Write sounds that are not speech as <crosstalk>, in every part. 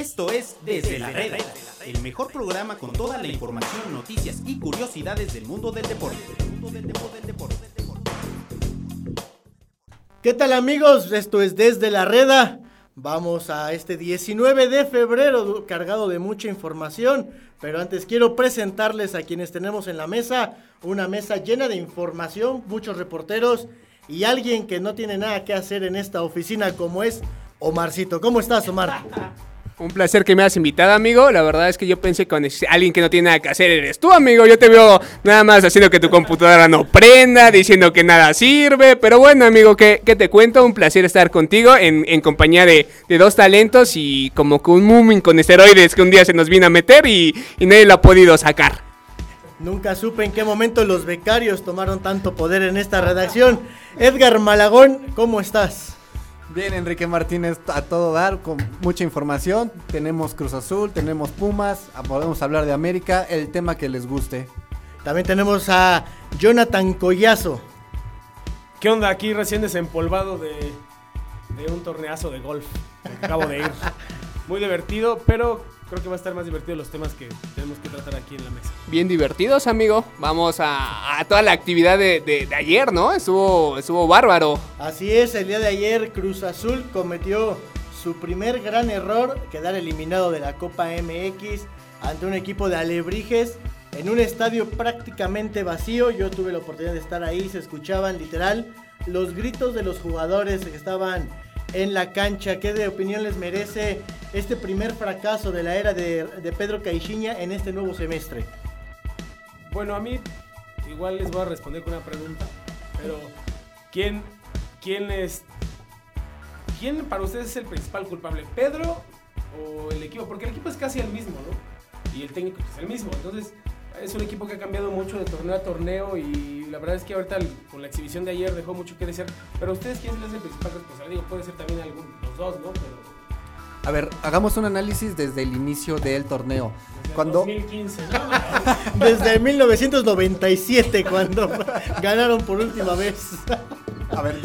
Esto es Desde la Reda, el mejor programa con toda la información, noticias y curiosidades del mundo del deporte. ¿Qué tal amigos? Esto es Desde la Reda. Vamos a este 19 de febrero cargado de mucha información, pero antes quiero presentarles a quienes tenemos en la mesa, una mesa llena de información, muchos reporteros y alguien que no tiene nada que hacer en esta oficina como es Omarcito. ¿Cómo estás, Omar? <laughs> Un placer que me has invitado, amigo. La verdad es que yo pensé que alguien que no tiene nada que hacer eres tú, amigo. Yo te veo nada más haciendo que tu computadora no prenda, diciendo que nada sirve. Pero bueno, amigo, ¿qué, te cuento? Un placer estar contigo en, compañía de, dos talentos y como que un mumin con esteroides que un día se nos vino a meter y, y nadie lo ha podido sacar. Nunca supe en qué momento los becarios tomaron tanto poder en esta redacción. Edgar Malagón, ¿cómo estás? Bien, Enrique Martínez, a todo dar, con mucha información. Tenemos Cruz Azul, tenemos Pumas, ah, podemos hablar de América, el tema que les guste. También tenemos a Jonathan Collazo. ¿Qué onda? Aquí recién desempolvado de, de un torneazo de golf. Acabo de ir. <laughs> Muy divertido, pero creo que va a estar más divertido los temas que tenemos que tratar aquí en la mesa. Bien divertidos, amigo. Vamos a, toda la actividad de, ayer, ¿no? Estuvo, estuvo bárbaro. Así es, el día de ayer Cruz Azul cometió su primer gran error, quedar eliminado de la Copa MX ante un equipo de alebrijes en un estadio prácticamente vacío. Yo tuve la oportunidad de estar ahí, se escuchaban literal los gritos de los jugadores que estaban en la cancha. ¿Qué de opinión les merece este primer fracaso de la era de, Pedro Caixinha en este nuevo semestre? Bueno, a mí igual les voy a responder con una pregunta, pero ¿quién, quién es, quién para ustedes es el principal culpable? ¿Pedro o el equipo? Porque el equipo es casi el mismo, ¿no? Y el técnico es el mismo, entonces es un equipo que ha cambiado mucho de torneo a torneo y la verdad es que ahorita con la exhibición de ayer dejó mucho que desear. Pero ustedes, ¿quién es el principal responsable? Digo, puede ser también algún, los dos, ¿no? Pero... A ver, hagamos un análisis desde el inicio del torneo. Desde <laughs> cuando... 2015, ¿no? desde 1997, cuando ganaron por última vez. A ver,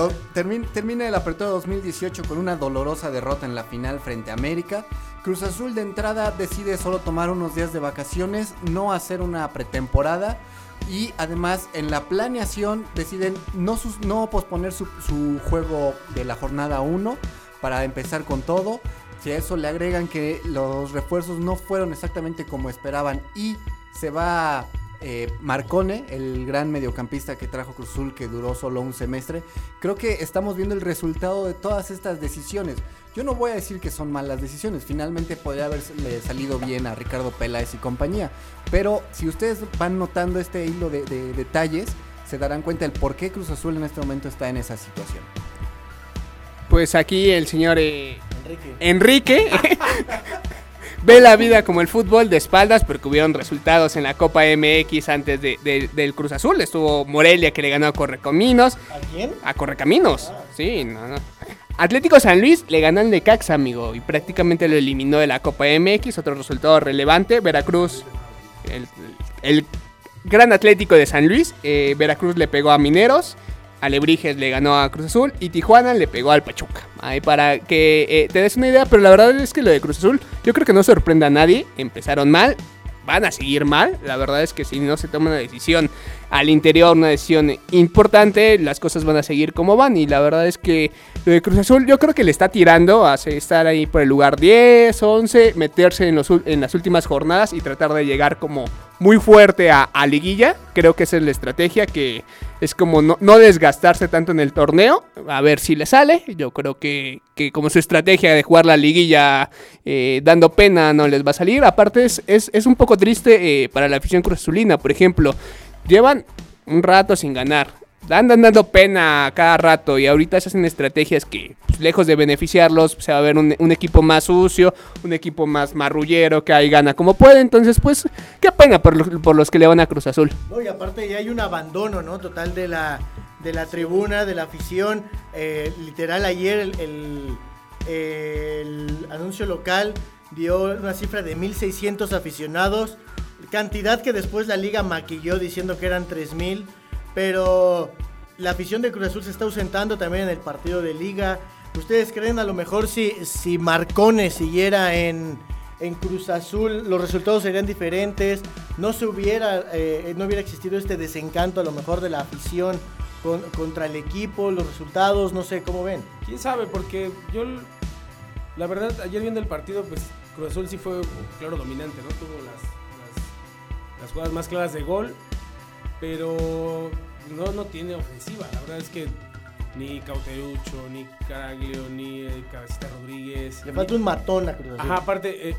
termina el apertura 2018 con una dolorosa derrota en la final frente a América. Cruz Azul de entrada decide solo tomar unos días de vacaciones, no hacer una pretemporada y además en la planeación deciden no, no posponer su, su, juego de la jornada 1 para empezar con todo. Si a eso le agregan que los refuerzos no fueron exactamente como esperaban y se va eh, Marcone, el gran mediocampista que trajo Cruzul, que duró solo un semestre, creo que estamos viendo el resultado de todas estas decisiones. Yo no voy a decir que son malas decisiones, finalmente podría haberle salido bien a Ricardo Peláez y compañía, pero si ustedes van notando este hilo de, detalles, se darán cuenta del por qué Cruz Azul en este momento está en esa situación. Pues aquí el señor eh, Enrique, Enrique <laughs> ve la vida como el fútbol de espaldas porque hubieron resultados en la Copa MX antes del Cruz Azul. Estuvo Morelia que le ganó a Correcaminos. ¿A quién? A Correcaminos. Ah. Sí, no, Atlético San Luis le ganó al Necaxa, amigo, y prácticamente lo eliminó de la Copa MX. Otro resultado relevante, Veracruz, el, gran Atlético de San Luis, eh, Veracruz le pegó a Mineros Alebrijes le ganó a Cruz Azul y Tijuana le pegó al Pachuca. Ahí para que eh, te des una idea, pero la verdad es que lo de Cruz Azul yo creo que no sorprende a nadie. Empezaron mal, van a seguir mal. La verdad es que si no se toma una decisión al interior, una decisión importante, las cosas van a seguir como van. Y la verdad es que de Cruz Azul yo creo que le está tirando a estar ahí por el lugar 10, 11, meterse en, las últimas jornadas y tratar de llegar como muy fuerte a, liguilla. Creo que esa es la estrategia que es como no, desgastarse tanto en el torneo. A ver si le sale. Yo creo que, como su estrategia de jugar la liguilla eh, dando pena no les va a salir. Aparte es, es, un poco triste eh, para la afición cruzulina. Por ejemplo, llevan un rato sin ganar andan dando pena cada rato y ahorita se hacen estrategias que, pues, lejos de beneficiarlos, se va a ver un, equipo más sucio, un equipo más marrullero que ahí gana como puede. Entonces, pues, qué pena por, los que le van a Cruz Azul. y aparte ya hay un abandono, ¿no? Total de la, de la tribuna, de la afición. Eh, literal, ayer el, el anuncio local dio una cifra de 1.600 aficionados. Cantidad que después la liga maquilló diciendo que eran 3.000 pero la afición de Cruz Azul se está ausentando también en el partido de liga. ¿Ustedes creen a lo mejor si, si Marcone siguiera en, en Cruz Azul, los resultados serían diferentes? ¿No se hubiera, eh, no hubiera existido este desencanto a lo mejor de la afición con- contra el equipo, los resultados? No sé, ¿cómo ven? ¿Quién sabe? Porque yo, la verdad, ayer viendo el partido, pues Cruz Azul sí fue, claro, dominante, ¿no? Tuvo las, las jugadas más claras de gol, pero no, no tiene ofensiva. La verdad es que ni Cauterucho, ni Caraglio, ni eh, Cabecita Rodríguez. Le ni- falta un matón a Cruz Azul. Ajá, aparte, eh,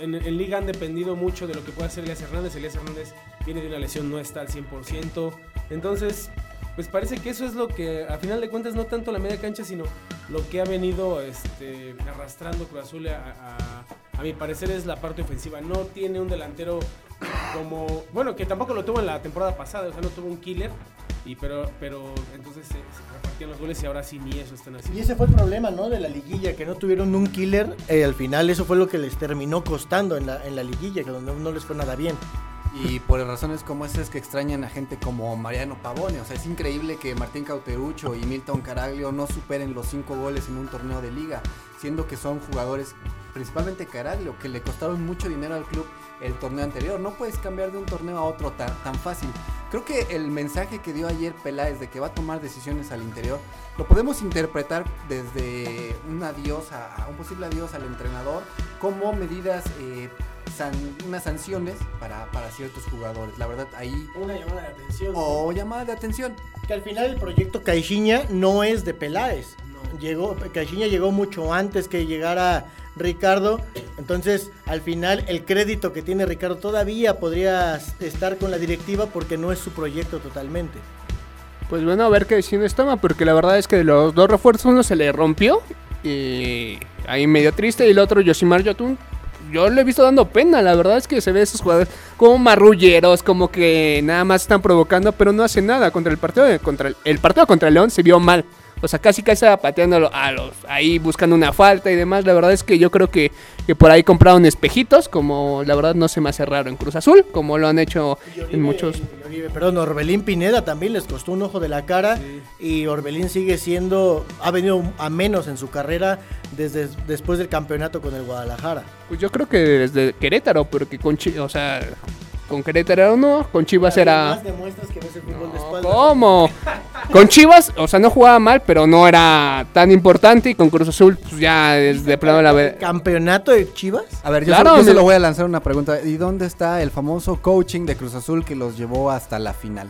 en, en Liga han dependido mucho de lo que pueda hacer Elías Hernández. Elías Hernández viene de una lesión, no está al 100%. Entonces, pues parece que eso es lo que, a final de cuentas, no tanto la media cancha, sino lo que ha venido este, arrastrando Cruz Azul, a, a- a mi parecer, es la parte ofensiva. No tiene un delantero como, bueno, que tampoco lo tuvo en la temporada pasada, o sea, no tuvo un killer. Y pero, pero entonces se, se repartían los goles y ahora sí ni eso están Y haciendo. ese fue el problema, ¿no? De la liguilla, que no tuvieron un killer. eh, al final eso fue lo que les terminó costando en la, en la liguilla, que donde no les fue nada bien. Y por razones como esas es que extrañan a gente como Mariano Pavone. O sea, es increíble que Martín Cauterucho y Milton Caraglio no superen los cinco goles en un torneo de liga, siendo que son jugadores, principalmente Caraglio, que le costaron mucho dinero al club el torneo anterior. No puedes cambiar de un torneo a otro tan, tan fácil. Creo que el mensaje que dio ayer Peláez de que va a tomar decisiones al interior, lo podemos interpretar desde un adiós, a, un posible adiós al entrenador, como medidas, eh, san- unas sanciones para, para ciertos jugadores. La verdad, ahí... Una llamada de atención. O llamada de atención. Que al final el proyecto Caixinha no es de Peláez. No. Llegó, Caixinha llegó mucho antes que llegara Ricardo. Entonces, al final, el crédito que tiene Ricardo todavía podría estar con la directiva porque no es su proyecto totalmente. Pues bueno, a ver qué decisiones toma, porque la verdad es que de los dos refuerzos uno se le rompió y ahí medio triste y el otro Yoshimar Yotun. Yo lo he visto dando pena, la verdad es que se ve esos jugadores como marrulleros, como que nada más están provocando, pero no hacen nada contra el partido contra el, el partido contra el León se vio mal. O sea, casi casi estaba pateando a los, ahí buscando una falta y demás. La verdad es que yo creo que, que por ahí compraron espejitos, como la verdad no se me hace raro en Cruz Azul, como lo han hecho en muchos Oribe, perdón, Orbelín Pineda también les costó un ojo de la cara y Orbelín sigue siendo, ha venido a menos en su carrera desde después del campeonato con el Guadalajara. Pues yo creo que desde Querétaro, porque con o sea, con Querétaro no, con Chivas era... Más demuestras que ves el fútbol de No, espaldas. ¿Cómo? <laughs> Con Chivas, o sea, no jugaba mal, pero no era tan importante y con Cruz Azul, pues ya desde plano la ve... ¿Campeonato de Chivas? A ver, yo, Claro, solo, yo me- solo voy a lanzar una pregunta. ¿Y dónde está el famoso coaching de Cruz Azul que los llevó hasta la final?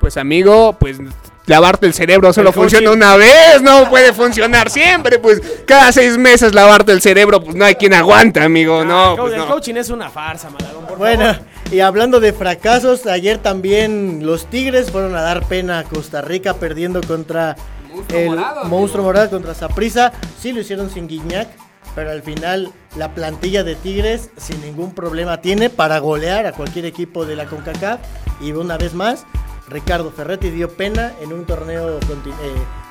Pues amigo, pues lavarte el cerebro solo El funciona una vez, no puede funcionar siempre, pues cada seis meses lavarte el cerebro, pues no hay quien aguanta, amigo, no, el, pues el no. coaching es una farsa, Malagón, por Bueno, favor. y hablando de fracasos, ayer también los Tigres fueron a dar pena a Costa Rica perdiendo contra Monstruo el morado, monstruo morado contra Saprissa. Sí lo hicieron sin Guiñac, pero al final la plantilla de Tigres sin ningún problema tiene para golear a cualquier equipo de la CONCACAF. Y una vez más, Ricardo Ferretti dio pena en un torneo eh,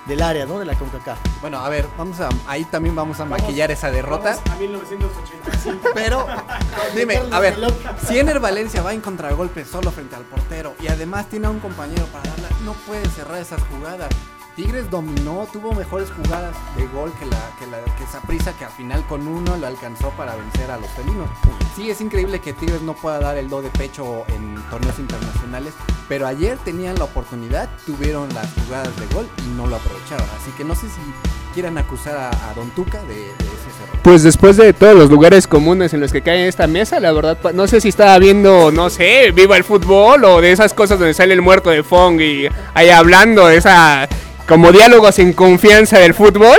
del área, ¿no? De la CONCACAF. Bueno, a ver, vamos a, ahí también vamos a maquillar esa derrota. Vamos a 1985. Pero, <laughs> dime, a ver, si Ener Valencia va en contragolpe solo frente al portero y además tiene a un compañero para darla, no puede cerrar esas jugadas. Tigres dominó, tuvo mejores jugadas de gol que la que la que Saprissa que al final con uno lo alcanzó para vencer a los felinos. Sí, es increíble que Tigres no pueda dar el do de pecho en torneos internacionales, pero ayer tenían la oportunidad, tuvieron las jugadas de gol y no lo aprovecharon. Así que no sé si quieran acusar a, Don Tuca de, esos errores. Pues después de todos los lugares comunes en los que cae esta mesa, la verdad, no sé si estaba viendo, no sé, viva el fútbol o de esas cosas donde sale el muerto de Fong y ahí hablando esa, como diálogos sin confianza del fútbol.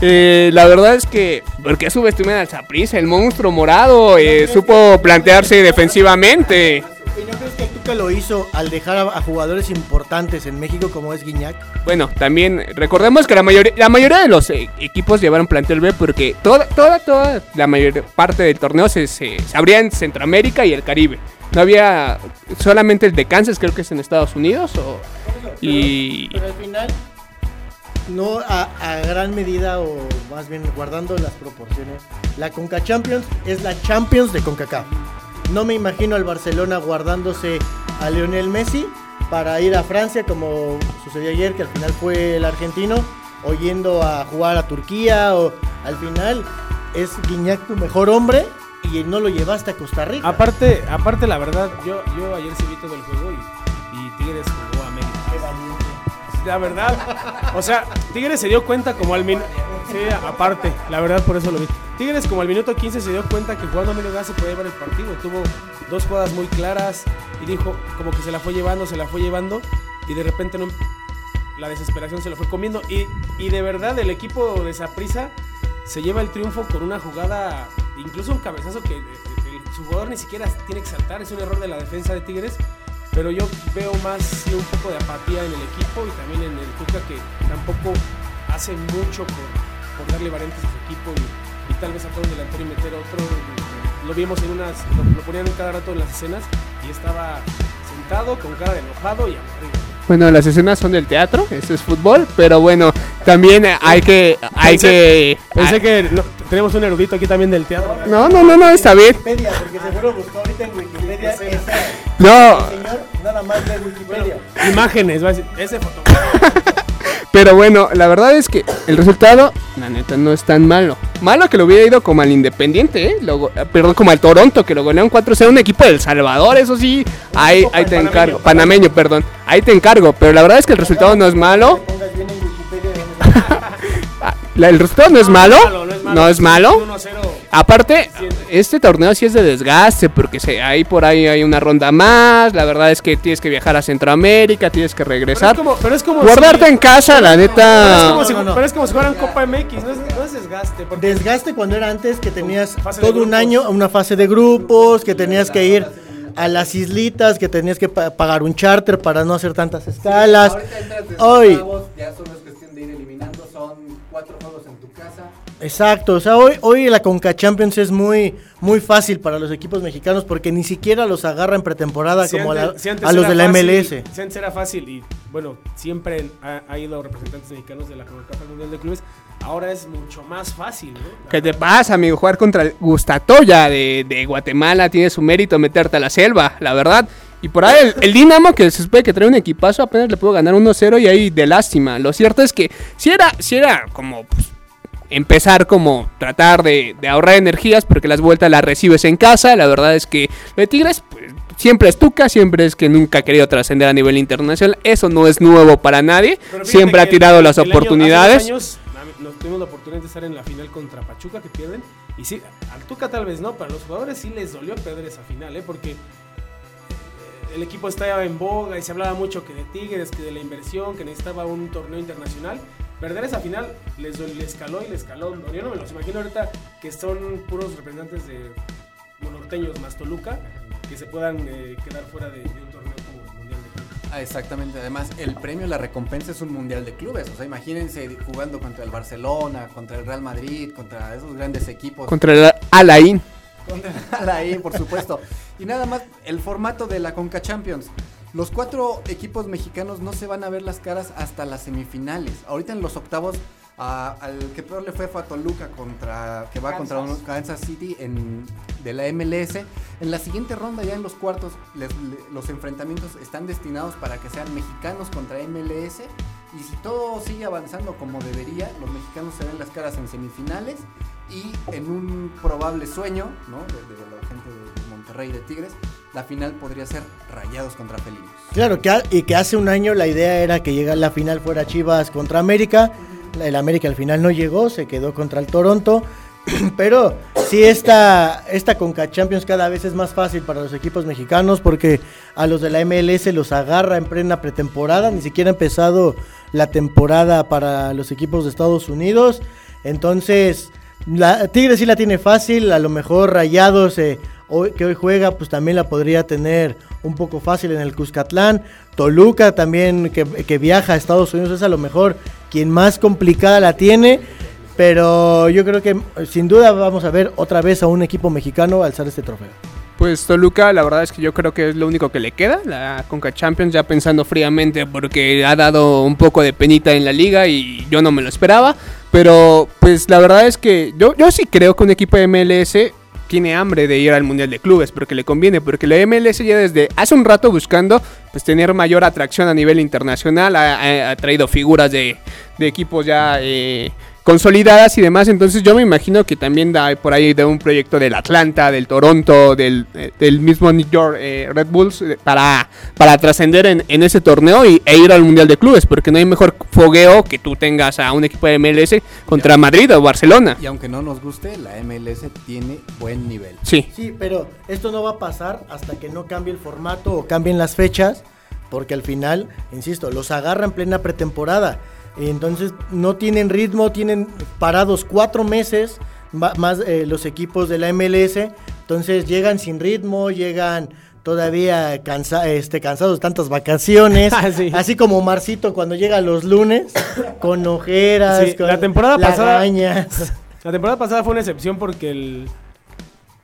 Eh, la verdad es que, ¿por qué subestimar al Saprissa? El monstruo morado eh, supo plantearse defensivamente. ¿Y no crees que Tuca lo hizo al dejar a, a jugadores importantes en México como es Guiñac? Bueno, también recordemos que la mayoría, la mayoría de los eh, equipos llevaron plantel B porque toda, toda, toda la mayor parte del torneo se, se, se abría en Centroamérica y el Caribe. No había solamente el de Kansas, creo que es en Estados Unidos. O, y Pero al final, no a, a gran medida o más bien guardando las proporciones, la Conca Champions es la Champions de CONCACAF. No me imagino al Barcelona guardándose a Lionel Messi para ir a Francia como sucedió ayer, que al final fue el argentino, o yendo a jugar a Turquía o al final es Guiñac tu mejor hombre y no lo llevaste a Costa Rica. Aparte, aparte la verdad, yo, yo ayer sí vi todo el juego y, y Tigres jugó a América. La verdad, o sea, Tigres se dio cuenta como al minuto. Sí, aparte, la verdad por eso lo vi. Tigres como al minuto 15 se dio cuenta que jugando a menos gas se podía llevar el partido. Tuvo dos jugadas muy claras y dijo como que se la fue llevando, se la fue llevando y de repente no, la desesperación se lo fue comiendo. Y, y de verdad el equipo de Saprisa se lleva el triunfo con una jugada, incluso un cabezazo que el, el- su jugador ni siquiera tiene que saltar, es un error de la defensa de Tigres. Pero yo veo más sí, un poco de apatía en el equipo y también en el Tuca que tampoco hace mucho por, por darle variantes a su equipo y, y tal vez sacar un delantero y meter otro. Lo vimos en unas, lo, lo ponían cada rato en las escenas y estaba sentado con cara de enojado y aburrido. Bueno, las escenas son del teatro, eso es fútbol, pero bueno, también hay que... Hay Pensé- que Pensé hay- que no, tenemos un erudito aquí también del teatro. No, no, no, no, está bien. Wikipedia, porque seguro buscó ahorita en Wikipedia esa, No, señor nada más de Wikipedia. Imágenes, va a decir, ese fotógrafo. <laughs> pero bueno, la verdad es que el resultado, la neta, no es tan malo. Malo que lo hubiera ido como al Independiente, ¿eh? Lo eh, perdón, como al Toronto, que lo golearon 4-0, un equipo del Salvador, eso sí. Ahí, ahí te Panameño. encargo. Panameño, perdón. Ahí te encargo, pero la verdad es que el resultado no es malo. <laughs> Ah, El resultado no es malo. No es malo. 1-0. Aparte, este torneo sí es de desgaste, porque se, ahí por ahí hay una ronda más. La verdad es que tienes que viajar a Centroamérica, tienes que Pero es regresar. como, pero es como Guardarte si- en casa, la Pero es, neta. como si, No, no, no. pero es como si fueran Copa MX, no es, no es desgaste. Porque Desgaste cuando era antes que tenías todo un año, una fase de grupos, que tenías que ir a las islitas, que tenías que pa- pagar un charter para no hacer tantas escalas. Ahorita entras desde Hoy, exacto, o sea, hoy, hoy la Conca Champions es muy, muy fácil para los equipos mexicanos porque ni siquiera los agarra en pretemporada si como a, antes- la- si antes a los de la fácil- MLS. Si antes era fácil y bueno, siempre ha, ha ido representantes mexicanos de la CONCACAF al Mundial de Clubes. Ahora es mucho más fácil, ¿no? ¿Qué te pasa, amigo? Jugar contra el Gustatoya de, de Guatemala tiene su mérito meterte a la selva, la verdad. Y por ahí el, el Dinamo, que se supone que trae un equipazo, apenas le pudo ganar 1-0 y ahí de lástima. Lo cierto es que si era, si era como pues, empezar como tratar de, de ahorrar energías porque las vueltas las recibes en casa. La verdad es que lo de Tigres pues, siempre es tuca, siempre es que nunca ha querido trascender a nivel internacional. Eso no es nuevo para nadie. Siempre ha tirado el- las el año- oportunidades. hace dos años, nos tuvimos la oportunidad de estar en la final contra Pachuca que pierden. Y sí, al Tuca tal vez no, pero a los jugadores sí les dolió perder esa final, ¿eh? Porque eh, el equipo estaba en boga y se hablaba mucho que de Tigres, que de la inversión, que necesitaba un torneo internacional. Perder esa final les, les caló y les caló. Yo no me los imagino ahorita que son puros representantes de norteños más Toluca que se puedan eh, quedar fuera de, de un torneo como el Mundial de Clubes. Ah, exactamente. Además, el premio, la recompensa es un mundial de clubes. O sea, imagínense jugando contra el Barcelona, contra el Real Madrid, contra esos grandes equipos. Contra el Alain. Contra ahí, por supuesto. Y nada más, el formato de la Conca Champions. Los cuatro equipos mexicanos no se van a ver las caras hasta las semifinales. Ahorita en los octavos, al que peor le fue fue a Toluca contra, que va contra un- Kansas City en, de la MLS. En la siguiente ronda, ya en los cuartos, les- los enfrentamientos están destinados para que sean mexicanos contra MLS. Y si todo sigue avanzando como debería, los mexicanos se ven las caras en semifinales y en un probable sueño, ¿no? De, de la gente de Monterrey de Tigres, la final podría ser Rayados contra Felinos. Claro, que y que hace un año la idea era que llega la final fuera Chivas contra América. El América al final no llegó, se quedó contra el Toronto. <clears throat> Pero sí, esta, esta Conca Champions cada vez es más fácil para los equipos mexicanos porque a los de la MLS los agarra en plena pretemporada. Ni siquiera ha empezado la temporada para los equipos de Estados Unidos. Entonces, la, Tigres sí la tiene fácil. A lo mejor Rayados, eh, que hoy juega, pues también la podría tener un poco fácil en el Cuscatlán. Toluca también, que, que viaja a Estados Unidos, es a lo mejor quien más complicada la tiene. Pero yo creo que eh, sin duda vamos a ver otra vez a un equipo mexicano alzar este trofeo. Pues Toluca, la verdad es que yo creo que es lo único que le queda, la Conca Champions, ya pensando fríamente, porque ha dado un poco de penita en la liga y yo no me lo esperaba. Pero pues la verdad es que yo, yo sí creo que un equipo de MLS tiene hambre de ir al Mundial de Clubes, porque le conviene, porque la MLS ya desde hace un rato buscando pues tener mayor atracción a nivel internacional, ha, traído figuras de, de equipos ya eh, consolidadas y demás. Entonces yo me imagino que también da por ahí de un proyecto del Atlanta, del Toronto, del, eh, del mismo New York eh, Red Bulls eh, para, para trascender en, en, ese torneo y, e ir al Mundial de Clubes, porque no hay mejor fogueo que tú tengas a un equipo de MLS contra Madrid o Barcelona. Y aunque no nos guste, la MLS tiene buen nivel. Sí. Sí, pero esto no va a pasar hasta que no cambie el formato o cambien las fechas, porque al final, insisto, los agarra en plena pretemporada. Y entonces no tienen ritmo, tienen parados cuatro meses más eh, los equipos de la MLS. Entonces llegan sin ritmo, llegan todavía cansa este, cansados de tantas vacaciones. <laughs> sí. Así como Marcito cuando llega los lunes, con ojeras, Sí, con la temporada pasada-. <laughs> La temporada pasada fue una excepción porque el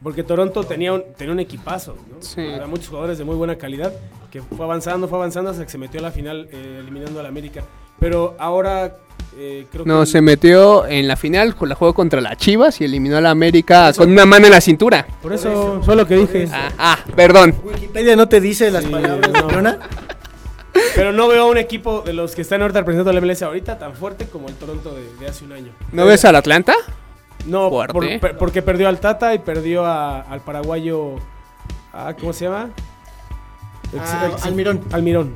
porque Toronto tenía un, tenía un equipazo, ¿no? Sí. Muchos jugadores de muy buena calidad que fue avanzando, fue avanzando hasta que se metió a la final eh, eliminando al América. Pero ahora eh, creo No, que se metió en la final con la juego contra la Chivas y eliminó a la América con una mano en la cintura. por eso fue lo que dije. Ah, ah, perdón. Wikipedia no te dice las Sí, palabras, no. Pero no veo a un equipo de los que están ahorita representando a la MLS ahorita tan fuerte como el Toronto de, de hace un año. ¿No ves al Atlanta? No, por- per- porque perdió al Tata y perdió a- al paraguayo. ah, ¿Cómo se llama? Ah, Almirón. Almirón.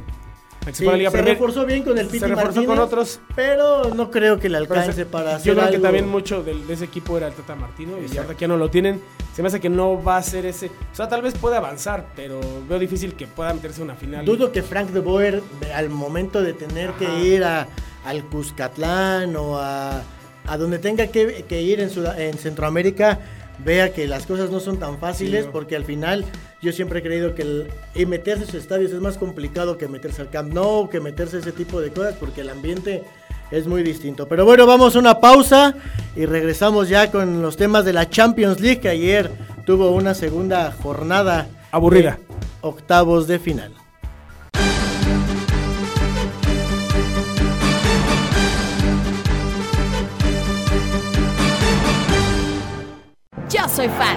Se Sí, fue a la Liga se Premier. reforzó bien con el Piti Se reforzó Martínez, con otros. pero no creo que le alcance se- para hacer Yo creo que también mucho de, ese equipo era el Tata Martino y Exacto. ahora que ya no lo tienen, se me hace que no va a ser ese. O sea, tal vez puede avanzar, pero veo difícil que pueda meterse a una final. Dudo que Frank de Boer, al momento de tener que ir a, al Cuscatlán o a, a donde tenga que, que ir en, Sud- en Centroamérica, vea que las cosas no son tan fáciles, Sí. porque al final yo siempre he creído que el, y meterse a esos estadios es más complicado que meterse al Camp Nou, que meterse a ese tipo de cosas, porque el ambiente es muy distinto. Pero bueno, vamos a una pausa y regresamos ya con los temas de la Champions League, que ayer tuvo una segunda jornada. Aburrida. de Octavos de final. Yo soy fan,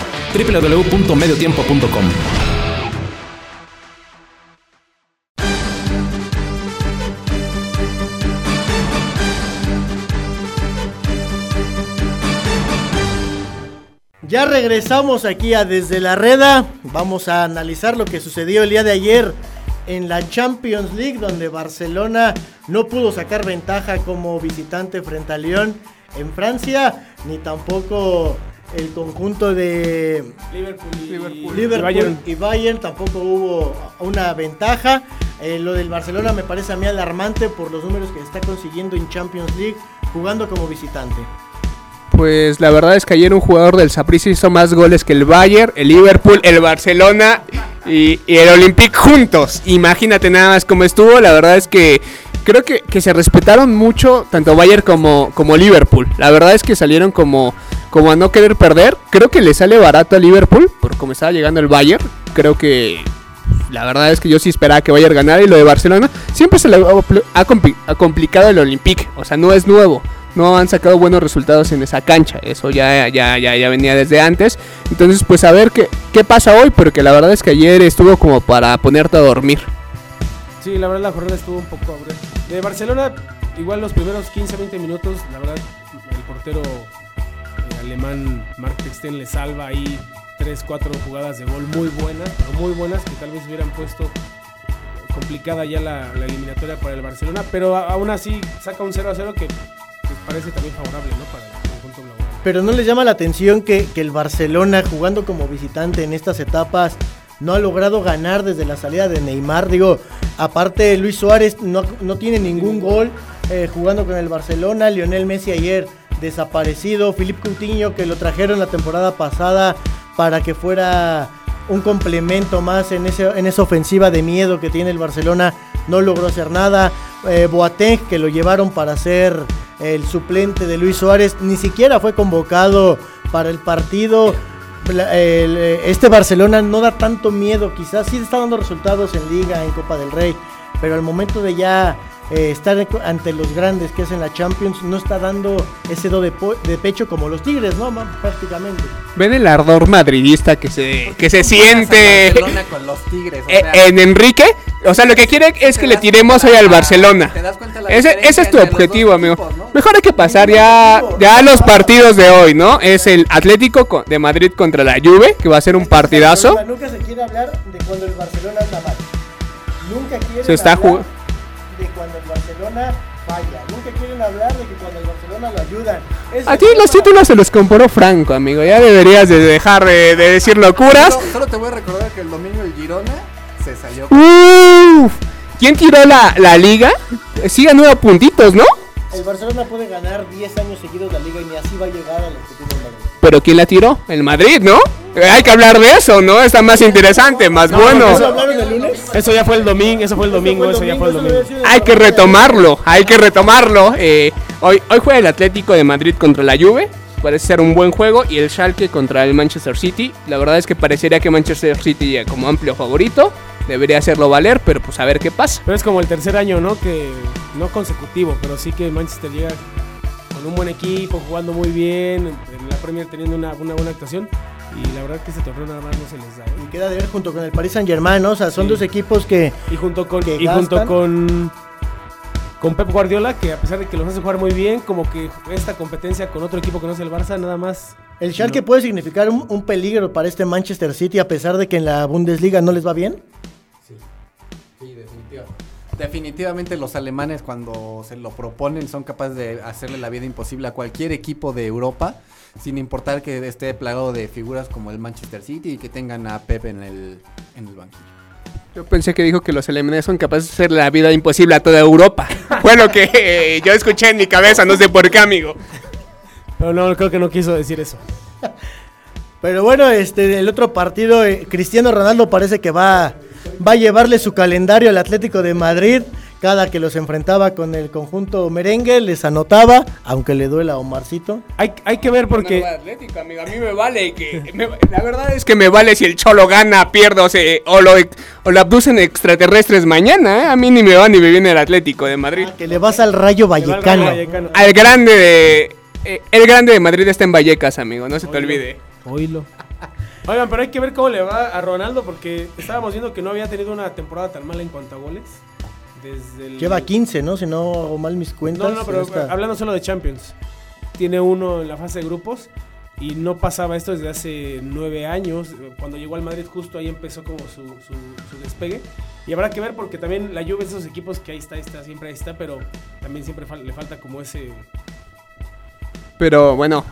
www.mediotiempo.com Ya regresamos aquí a Desde la Reda. Vamos a analizar lo que sucedió el día de ayer en la Champions League, donde Barcelona no pudo sacar ventaja como visitante frente a Lyon en Francia, ni tampoco el conjunto de Liverpool y, Liverpool. Liverpool y Bayern. y Bayern tampoco hubo una ventaja. Eh, lo del Barcelona me parece a mí alarmante por los números que está consiguiendo en Champions League jugando como visitante. Pues la verdad es que ayer un jugador del Saprissa hizo más goles que el Bayern, el Liverpool, el Barcelona y, y el Olympique juntos. Imagínate nada más cómo estuvo. La verdad es que creo que, que se respetaron mucho tanto Bayern como, como Liverpool. La verdad es que salieron como, como a no querer perder. Creo que le sale barato a Liverpool por como estaba llegando el Bayern. Creo que la verdad es que yo sí esperaba que Bayern ganara y lo de Barcelona siempre se le ha, compli- ha complicado el Olympique, o sea, no es nuevo. No han sacado buenos resultados en esa cancha, eso ya, ya, ya, ya venía desde antes. Entonces, pues a ver qué, qué pasa hoy, porque la verdad es que ayer estuvo como para ponerte a dormir. Sí, la verdad la jornada estuvo un poco. De Barcelona, igual los primeros 15-20 minutos, la verdad, el portero alemán Mark Texten le salva ahí 3-4 jugadas de gol muy buenas, pero muy buenas, que tal vez hubieran puesto complicada ya la, eliminatoria para el Barcelona, pero a- aún así saca un 0-0 que pues, parece también favorable ¿no? para el conjunto laboral. Pero no les llama la atención que, que el Barcelona jugando como visitante en estas etapas no ha logrado ganar desde la salida de Neymar. Digo, aparte Luis Suárez no, no tiene ningún gol eh, jugando con el Barcelona. Lionel Messi ayer desaparecido. Philippe Coutinho que lo trajeron la temporada pasada para que fuera un complemento más en, ese, en esa ofensiva de miedo que tiene el Barcelona, no logró hacer nada. Eh, Boateng, que lo llevaron para ser el suplente de Luis Suárez, ni siquiera fue convocado para el partido. Eh, este Barcelona no da tanto miedo, quizás sí está dando resultados en Liga, en Copa del Rey, pero al momento de ya eh, estar ante los grandes que es en la Champions, no está dando ese do de, po- de pecho como los Tigres, ¿no? Prácticamente. Ven el ardor madridista que se, que se siente Barcelona con los Tigres, o eh, sea, en Enrique. O sea, lo que quiere es que le tiremos hoy al Barcelona. te das cuenta la Ese, ese es tu objetivo, amigo. ¿no? Mejor hay que pasar ya, ya a los partidos de hoy, ¿no? Es el Atlético co- de Madrid contra la Juve, que va a ser un partidazo. Nunca se quiere hablar de cuando el Barcelona anda mal. Nunca quieren Se está hablar jugando. de cuando el Barcelona falla. Nunca quieren hablar de que cuando el Barcelona lo ayudan. Ese A ti es los títulos se los compró Franco, amigo. Ya deberías de dejar de, de decir locuras. Solo, solo te voy a recordar que el domingo el Girona se salió. Uf. ¿Quién tiró la, la liga? Sigue nueve puntitos, ¿no? El Barcelona puede ganar 10 años seguidos la liga y ni así va a llegar a lo que tiene el Madrid. Pero ¿quién la tiró? El Madrid, ¿no? Hay que hablar de eso, ¿no? Está más interesante, más bueno. ¿Eso hablaron el lunes? Eso ya fue el domingo, eso fue el domingo, eso ya fue el eso domingo. Hay que retomarlo, hay que retomarlo. Eh, hoy, hoy juega el Atlético de Madrid contra la Juve. Parece ser un buen juego. Y el Schalke contra el Manchester City. La verdad es que parecería que Manchester City llega como amplio favorito. Debería hacerlo valer, pero pues a ver qué pasa. Pero es como el tercer año, ¿no? Que no consecutivo, pero sí que Manchester llega con un buen equipo, jugando muy bien, en la Premier teniendo una, una buena actuación. Y la verdad que este torneo nada más no se les da. ¿eh? Y queda de ver junto con el Paris Saint Germain, ¿no? O sea, son dos equipos que Y junto con y junto con con Pep Guardiola, que a pesar de que los hace jugar muy bien, como que esta competencia con otro equipo que no es el Barça, nada más. el Schalke puede significar un, un peligro para este Manchester City a pesar de que en la Bundesliga no les va bien. Definitivamente los alemanes cuando se lo proponen son capaces de hacerle la vida imposible a cualquier equipo de Europa, sin importar que esté plagado de figuras como el Manchester City y que tengan a Pep en el, en el banquillo. Yo pensé que dijo que los alemanes son capaces de hacer la vida imposible a toda Europa. <laughs> Fue lo que eh, yo escuché en mi cabeza, no sé por qué, amigo. Pero no, creo que no quiso decir eso. Pero bueno, este, el otro partido, eh, Cristiano Ronaldo parece que va, va a llevarle su calendario al Atlético de Madrid. Cada que los enfrentaba con el conjunto merengue, les anotaba, aunque le duela a Omarcito. Hay, hay que ver porque. Atlético, amigo. A mí me vale que. me- la verdad es que me vale si el Cholo gana, pierde o, se, o, lo, o lo abducen extraterrestres mañana. ¿eh? A mí ni me va ni me viene el Atlético de Madrid. Que le vas al Rayo Vallecano. Vallecano. Al grande de. eh, el grande de Madrid está en Vallecas, amigo. No se te olvide. Oílo. Oigan, pero hay que ver cómo le va a Ronaldo porque estábamos viendo que no había tenido una temporada tan mala en cuanto a goles. Desde el... Lleva 15, ¿no? Si no hago mal mis cuentas. No, no, pero esta- hablando solo de Champions. Tiene uno en la fase de grupos y no pasaba esto desde hace nueve años. Cuando llegó al Madrid justo ahí empezó como su, su- su despegue. Y habrá que ver porque también la Juve es de esos equipos que ahí está, ahí está, siempre ahí está, pero también siempre fal- le falta como ese... Pero bueno.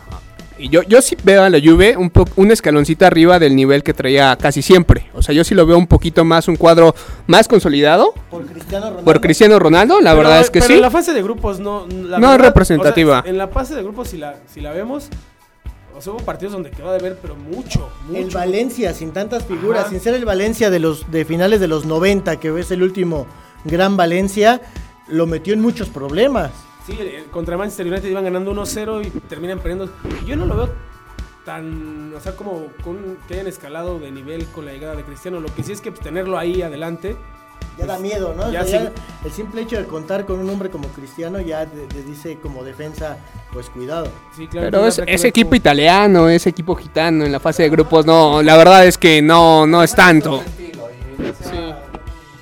Y Yo, yo sí veo a la Juve un, po- un escaloncito arriba del nivel que traía casi siempre. O sea, yo sí lo veo un poquito más, un cuadro más consolidado. Por Cristiano Ronaldo. Por Cristiano Ronaldo, la Pero- verdad es que pero sí. en la fase de grupos no... la No es representativa. o sea, en la fase de grupos si la, si la vemos... O sea, hubo partidos donde quedó de ver, pero mucho, mucho. El Valencia, sin tantas figuras, Ajá. sin ser el Valencia de los de finales de los 90, que es el último gran Valencia, lo metió en muchos problemas. Sí, eh, contra Manchester United iban ganando 1-0 y terminan perdiendo. Yo no lo veo tan, o sea, como con- que hayan escalado de nivel con la llegada de Cristiano. Lo que sí es que pues, tenerlo ahí adelante. Ya da miedo, ¿no? Ya O sea, sí. ya el simple hecho de contar con un hombre como Cristiano ya te te dice como defensa, pues cuidado. Sí, claro. Pero es, ese equipo italiano, ese equipo gitano en la fase de grupos, no, la verdad es que no, no es tanto.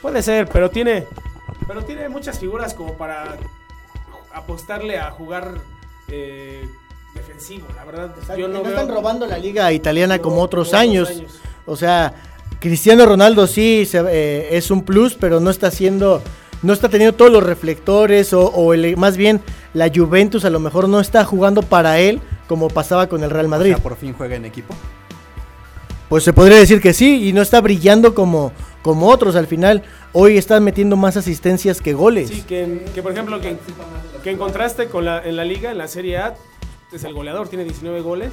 Puede ser, pero tiene, pero tiene muchas figuras como para apostarle a jugar eh, defensivo. La verdad, yo no no, veo- están robando la liga italiana como, Como- otros, como años. años. O sea, Cristiano Ronaldo sí se- eh, es un plus, pero no está haciendo, no está teniendo todos los reflectores o, o el- más bien la Juventus a lo mejor no está jugando para él como pasaba con el Real O Madrid. sea, por fin juega en equipo. Pues se podría decir que sí y no está brillando como, como otros al final. Hoy están metiendo más asistencias que goles. Sí, que, que, por ejemplo, que, que en contraste con la, en la liga, en la Serie A, es el goleador, tiene 19 goles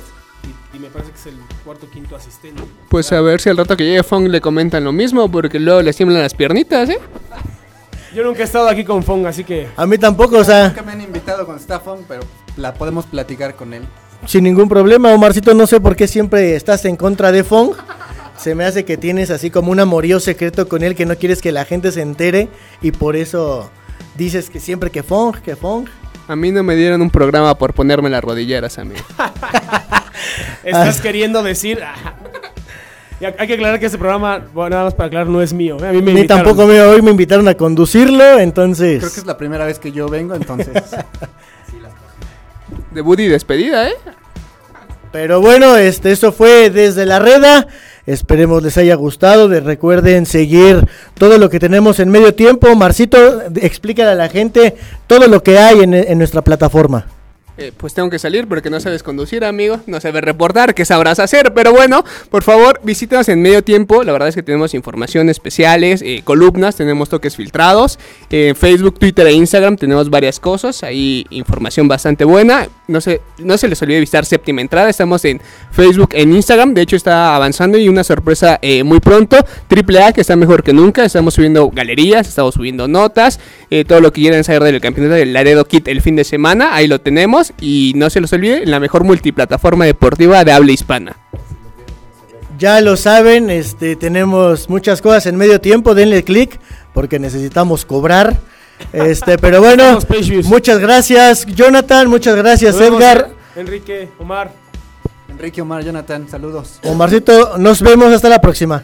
y, y me parece que es el cuarto quinto asistente. Pues a ver si al rato que llegue Fong le comentan lo mismo, porque luego le tiemblan las piernitas, ¿eh? Yo nunca he estado aquí con Fong, así que A mí tampoco, o sea, Nunca me han invitado con Staffon, pero la podemos platicar con él. Sin ningún problema. Omarcito, no sé por qué siempre estás en contra de Fong. Se me hace que tienes así como un amorío secreto con él que no quieres que la gente se entere y por eso dices que siempre que Fong, que Fong. A mí no me dieron un programa por ponerme las rodilleras, amigo. <laughs> estás queriendo decir... Y hay que aclarar que este programa, bueno, nada más para aclarar, no es mío. ¿eh? A mí me Ni invitaron. tampoco me, hoy me invitaron a conducirlo, entonces... Creo que es la primera vez que yo vengo, entonces. <laughs> Debut y despedida, ¿eh? Pero bueno, este, eso fue desde la reda. Esperemos les haya gustado. De, recuerden seguir todo lo que tenemos en medio tiempo. Marcito, explícale a la gente todo lo que hay en, en nuestra plataforma. Eh, pues tengo que salir porque no sabes conducir, amigo. No sabes reportar, ¿qué sabrás hacer? Pero bueno, por favor, visítanos en medio tiempo. La verdad es que tenemos información especiales, eh, columnas, tenemos toques filtrados. En Facebook, Twitter e Instagram tenemos varias cosas. Ahí información bastante buena. No se, no se les olvide visitar séptima entrada. Estamos en Facebook, en Instagram. De hecho, está avanzando y una sorpresa eh, muy pronto. Triple A que está mejor que nunca. Estamos subiendo galerías, estamos subiendo notas. Eh, todo lo que quieran saber del campeonato del Laredo Kit el fin de semana. Ahí lo tenemos. Y no se los olvide, la mejor multiplataforma deportiva de habla hispana. Ya lo saben, este, tenemos muchas cosas en medio tiempo. Denle clic porque necesitamos cobrar. Este, <laughs> pero bueno, muchas gracias, Jonathan. Muchas gracias, vemos, Edgar. Enrique, Omar. Enrique Omar, Jonathan, saludos. Omarcito, nos vemos hasta la próxima.